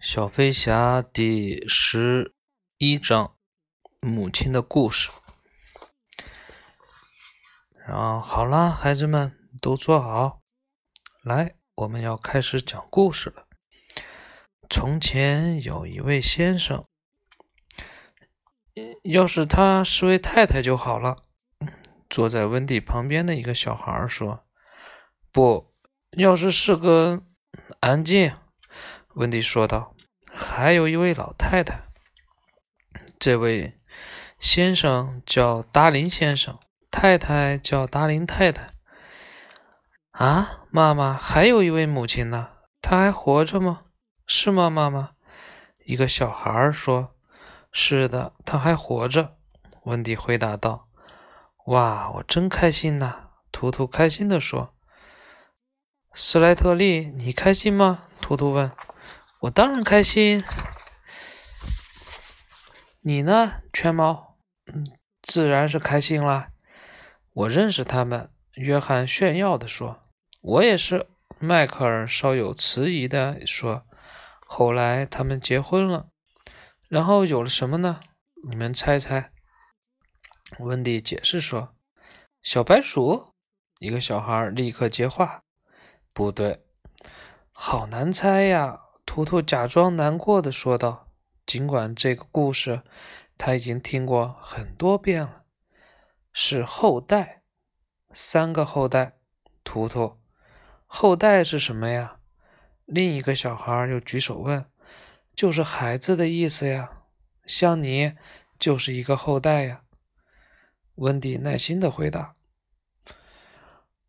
小飞侠第十一章：母亲的故事。然后好了，孩子们都坐好，来，我们要开始讲故事了。从前有一位先生，要是他是位太太就好了。坐在温蒂旁边的一个小孩说：“不要是是个……安静。”温迪说道：“还有一位老太太，这位先生叫达林先生，太太叫达林太太。啊，妈妈，还有一位母亲呢，她还活着吗？是吗，妈妈？”一个小孩说：“是的，她还活着。”温迪回答道：“哇，我真开心呐！”图图开心地说：“斯莱特利，你开心吗？”图图问。我当然开心，你呢，圈猫？嗯，自然是开心啦。我认识他们，约翰炫耀地说。我也是，迈克尔稍有迟疑地说。后来他们结婚了，然后有了什么呢？你们猜猜？温迪解释说：“小白鼠。”一个小孩立刻接话：“不对，好难猜呀。”图图假装难过的说道：“尽管这个故事他已经听过很多遍了，是后代，三个后代。”图图，后代是什么呀？另一个小孩又举手问：“就是孩子的意思呀，像你就是一个后代呀。”温迪耐心的回答：“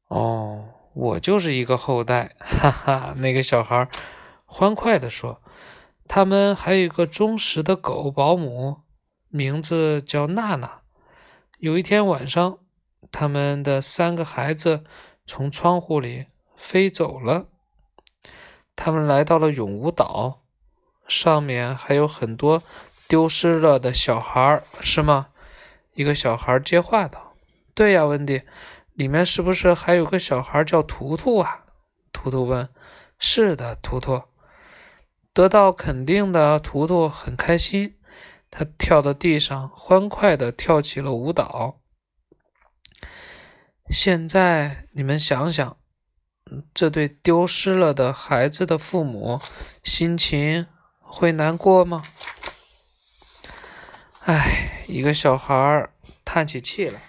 哦，我就是一个后代。”哈哈，那个小孩。欢快地说：“他们还有一个忠实的狗保姆，名字叫娜娜。有一天晚上，他们的三个孩子从窗户里飞走了。他们来到了永无岛，上面还有很多丢失了的小孩，是吗？”一个小孩接话道：“对呀，温迪，里面是不是还有个小孩叫图图啊？”图图问：“是的，图图。”得到肯定的图图很开心，他跳到地上，欢快地跳起了舞蹈。现在你们想想，这对丢失了的孩子的父母心情会难过吗？唉，一个小孩叹起气来，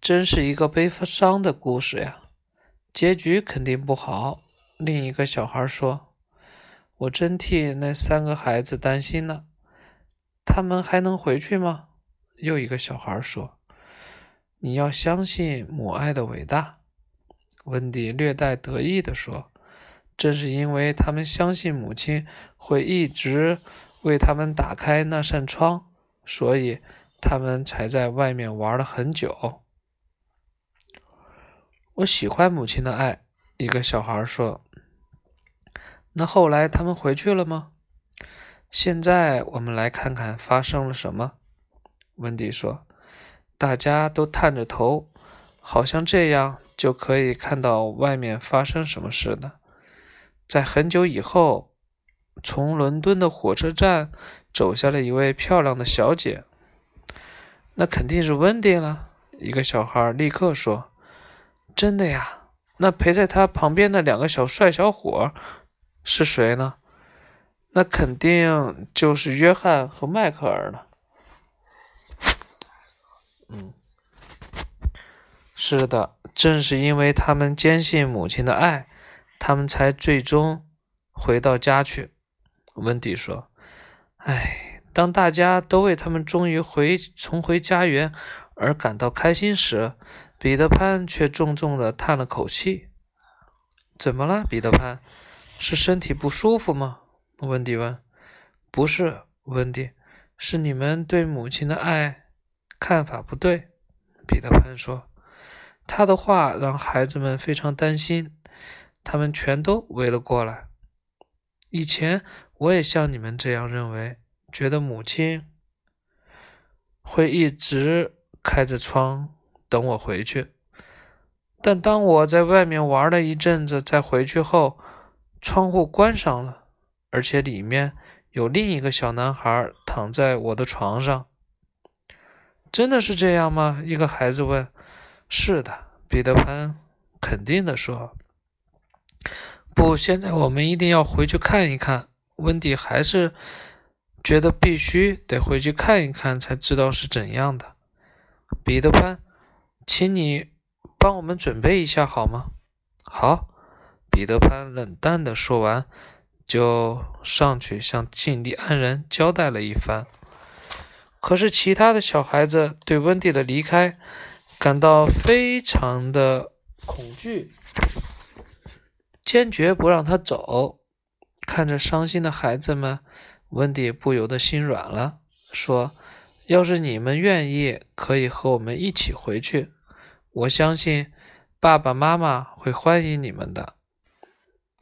真是一个悲伤的故事呀，结局肯定不好。另一个小孩说：“我真替那三个孩子担心呢，他们还能回去吗？”又一个小孩说：“你要相信母爱的伟大。”温迪略带得意地说：“正是因为他们相信母亲会一直为他们打开那扇窗，所以他们才在外面玩了很久。”我喜欢母亲的爱。一个小孩说。那后来他们回去了吗？现在我们来看看发生了什么。温迪说：“大家都探着头，好像这样就可以看到外面发生什么事呢。”在很久以后，从伦敦的火车站走下了一位漂亮的小姐。那肯定是温迪了。一个小孩立刻说：“真的呀？那陪在他旁边的两个小帅小伙。”是谁呢？那肯定就是约翰和迈克尔了。嗯，是的，正是因为他们坚信母亲的爱，他们才最终回到家去。温迪说：“哎，当大家都为他们终于回重回家园而感到开心时，彼得潘却重重的叹了口气。怎么了，彼得潘？”是身体不舒服吗？温迪问。不是，温迪，是你们对母亲的爱看法不对。彼得潘说。他的话让孩子们非常担心，他们全都围了过来。以前我也像你们这样认为，觉得母亲会一直开着窗等我回去。但当我在外面玩了一阵子，再回去后，窗户关上了，而且里面有另一个小男孩躺在我的床上。真的是这样吗？一个孩子问。是的，彼得潘肯定地说。不，现在我们一定要回去看一看。温迪还是觉得必须得回去看一看，才知道是怎样的。彼得潘，请你帮我们准备一下好吗？好，彼得潘冷淡地说完，就上去向印第安人交代了一番。可是其他的小孩子对温蒂的离开感到非常的恐惧，坚决不让他走。看着伤心的孩子们，温蒂不由得心软了，说：“要是你们愿意，可以和我们一起回去。我相信爸爸妈妈会欢迎你们的。”“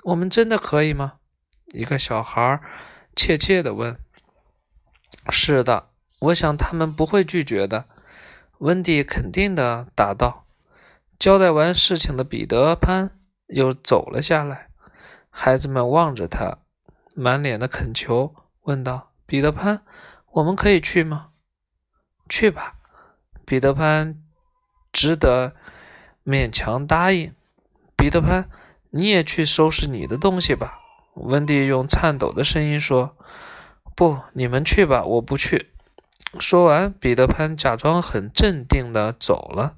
我们真的可以吗？”一个小孩怯怯地问。“是的，我想他们不会拒绝的。”温蒂肯定地答道。交代完事情的彼得潘又走了下来。孩子们望着他，满脸的恳求，问道：“彼得潘，我们可以去吗？”“去吧。”彼得潘只得勉强答应。“彼得潘，你也去收拾你的东西吧。”温蒂用颤抖的声音说。“不，你们去吧，我不去。”说完，彼得潘假装很镇定地走了，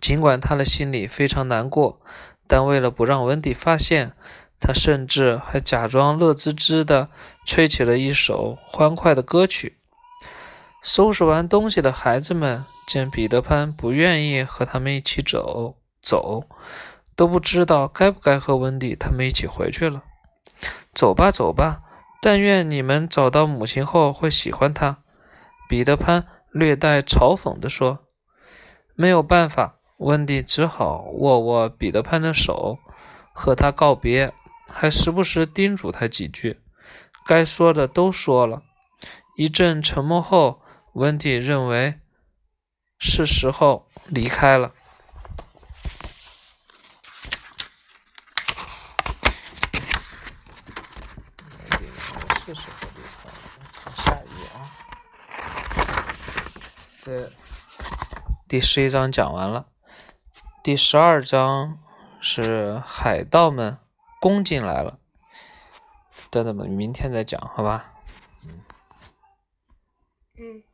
尽管他的心里非常难过。但为了不让温蒂发现，他甚至还假装乐滋滋地吹起了一首欢快的歌曲。收拾完东西的孩子们见彼得潘不愿意和他们一起走，走都不知道该不该和温迪他们一起回去了。走吧，走吧，但愿你们找到母亲后会喜欢她。”彼得潘略带嘲讽地说。“没有办法。”温蒂只好握握彼得潘的手，和他告别，还时不时叮嘱他几句。该说的都说了。一阵沉默后，温蒂认为是时候离开了。是时候离开了。下一页啊，这第十一章讲完了。第十二章是海盗们攻进来了，等等吧，明天再讲，好吧？嗯。